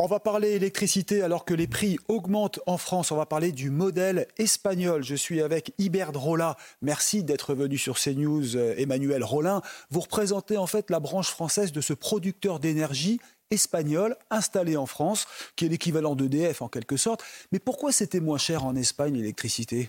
On va parler électricité alors que les prix augmentent en France. On va parler du modèle espagnol. Je suis avec Iberdrola. Merci d'être venu sur CNews, euh, Emmanuel Rollin. Vous représentez en fait la branche française de ce producteur d'énergie espagnol installé en France, qui est l'équivalent d'EDF en quelque sorte. Mais pourquoi c'était moins cher en Espagne l'électricité?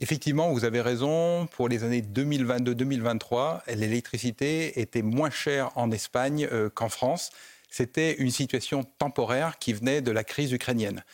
Effectivement, vous avez raison. Pour les années 2022-2023, l'électricité était moins chère en Espagne euh, qu'en France c'était une situation temporaire qui venait de la crise ukrainienne.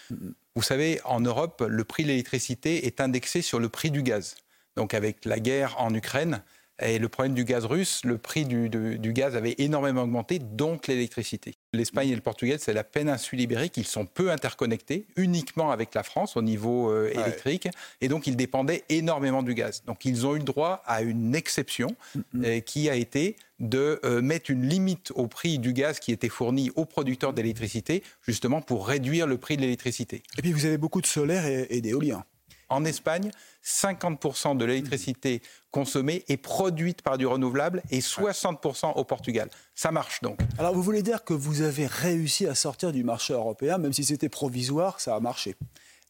Vous savez, en Europe, le prix de l'électricité est indexé sur le prix du gaz. Donc avec la guerre en Ukraine et le problème du gaz russe, le prix du, gaz avait énormément augmenté, donc l'électricité. L'Espagne et le Portugal, c'est la péninsule ibérique, ils sont peu interconnectés, uniquement avec la France au niveau euh, électrique, et donc ils dépendaient énormément du gaz. Donc ils ont eu le droit à une exception euh, qui a été de euh, mettre une limite au prix du gaz qui était fourni aux producteurs d'électricité, justement pour réduire le prix de l'électricité. Et puis vous avez beaucoup de solaire et, d'éolien. En Espagne, 50% de l'électricité consommée est produite par du renouvelable et 60% au Portugal. Ça marche donc. Alors vous voulez dire que vous avez réussi à sortir du marché européen, même si c'était provisoire, ça a marché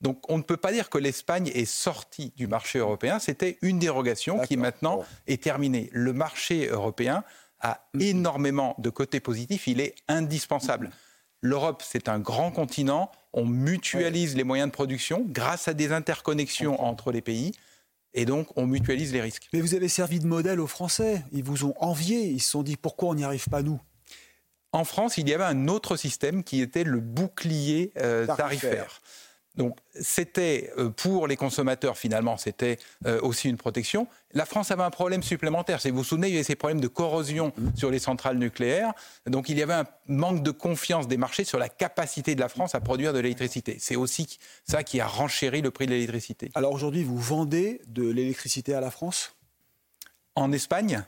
donc on ne peut pas dire que l'Espagne est sortie du marché européen, c'était une dérogation qui maintenant est terminée. Le marché européen a énormément de côtés positifs, il est indispensable. L'Europe, c'est un grand continent, on mutualise les moyens de production grâce à des interconnexions entre les pays. Et donc, on mutualise les risques. Mais vous avez servi de modèle aux Français. Ils vous ont envié. Ils se sont dit pourquoi on n'y arrive pas, nous? En France, il y avait un autre système qui était le bouclier euh, tarifaire. Donc c'était euh, pour les consommateurs finalement, c'était euh, aussi une protection. La France avait un problème supplémentaire. Si vous vous souvenez, il y avait ces problèmes de corrosion mmh. sur les centrales nucléaires. Donc il y avait un manque de confiance des marchés sur la capacité de la France à produire de l'électricité. C'est aussi ça qui a renchéri le prix de l'électricité. Alors aujourd'hui, vous vendez de l'électricité à la France? En Espagne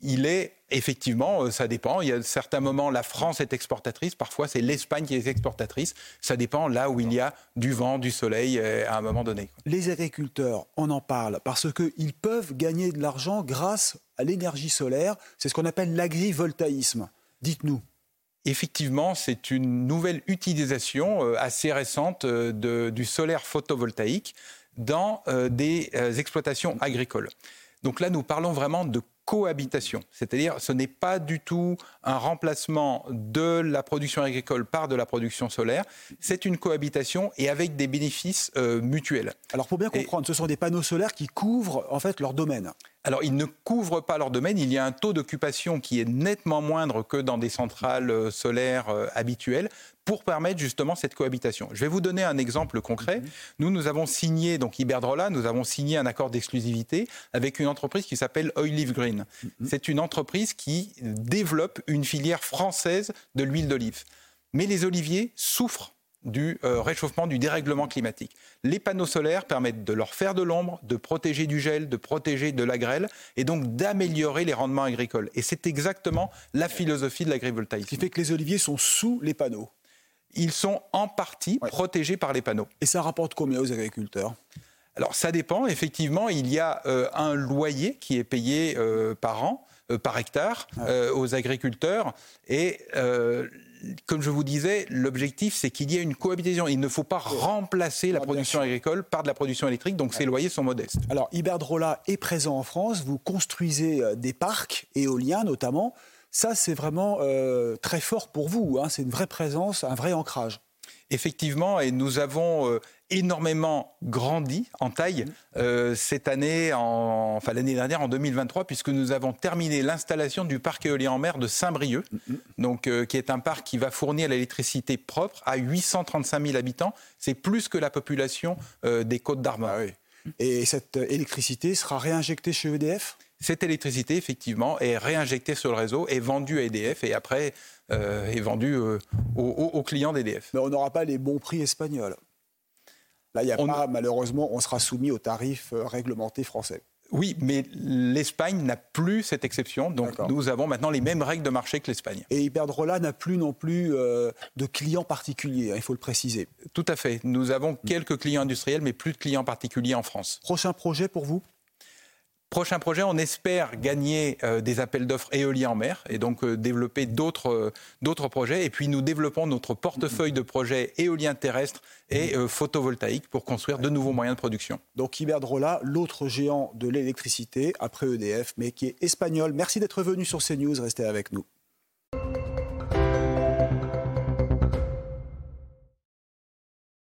il est effectivement, euh, ça dépend. Il y a certains moments, la France est exportatrice, parfois c'est l'Espagne qui est exportatrice. Ça dépend là où il y a du vent, du soleil euh, à un moment donné. Les agriculteurs, on en parle parce qu'ils peuvent gagner de l'argent grâce à l'énergie solaire. C'est ce qu'on appelle l'agrivoltaïsme. Dites-nous. Effectivement, c'est une nouvelle utilisation euh, assez récente du solaire photovoltaïque dans des exploitations agricoles. Donc là, nous parlons vraiment de cohabitation. C'est-à-dire, ce n'est pas du tout un remplacement de la production agricole par de la production solaire. C'est une cohabitation et avec des bénéfices euh, mutuels. Alors, pour bien comprendre, ce sont des panneaux solaires qui couvrent en fait leur domaine. Alors, ils ne couvrent pas leur domaine. Il y a un taux d'occupation qui est nettement moindre que dans des centrales euh, solaires euh, habituelles pour permettre justement cette cohabitation. Je vais vous donner un exemple concret. Nous, nous avons signé, donc Iberdrola, nous avons signé un accord d'exclusivité avec une entreprise qui s'appelle Oilive Green. C'est une entreprise qui développe une filière française de l'huile d'olive. Mais les oliviers souffrent du euh, réchauffement, du dérèglement climatique. Les panneaux solaires permettent de leur faire de l'ombre, de protéger du gel, de protéger de la grêle et donc d'améliorer les rendements agricoles. Et c'est exactement la philosophie de l'agrivoltaïsme. Ce qui fait que les oliviers sont sous les panneaux ils sont en partie protégés par les panneaux. Et ça rapporte combien aux agriculteurs? Alors ça dépend, effectivement, il y a euh, un loyer qui est payé euh, par an, par hectare, aux agriculteurs. Et comme je vous disais, l'objectif, c'est qu'il y ait une cohabitation. Il ne faut pas remplacer la production agricole par de la production électrique, donc ces loyers sont modestes. Alors Iberdrola est présent en France, vous construisez des parcs éoliens notamment. Ça, c'est vraiment euh, très fort pour vous. Hein. C'est une vraie présence, un vrai ancrage. Effectivement, et nous avons euh, énormément grandi en taille mmh. euh, cette année, enfin l'année dernière, en 2023, puisque nous avons terminé l'installation du parc éolien en mer de Saint-Brieuc, mmh. donc qui est un parc qui va fournir l'électricité propre à 835 000 habitants. C'est plus que la population des Côtes d'Armor. Ah et cette électricité sera réinjectée chez EDF cette électricité, effectivement, est réinjectée sur le réseau, est vendue à EDF et après euh, est vendue euh, aux, clients d'EDF. Mais on n'aura pas les bons prix espagnols. Là, il n'y a pas, malheureusement, on sera soumis aux tarifs euh, réglementés français. Oui, mais l'Espagne n'a plus cette exception. Donc nous avons maintenant les mêmes règles de marché que l'Espagne. Et Iberdrola n'a plus non plus de clients particuliers, hein, il faut le préciser. Tout à fait. Nous avons quelques clients industriels, mais plus de clients particuliers en France. Prochain projet pour vous? Prochain projet, on espère gagner euh, des appels d'offres éoliens en mer et donc euh, développer d'autres d'autres projets. Et puis nous développons notre portefeuille de projets éoliens terrestres et photovoltaïques pour construire de nouveaux moyens de production. Donc Iberdrola, l'autre géant de l'électricité après EDF, mais qui est espagnol. Merci d'être venu sur CNews. Restez avec nous.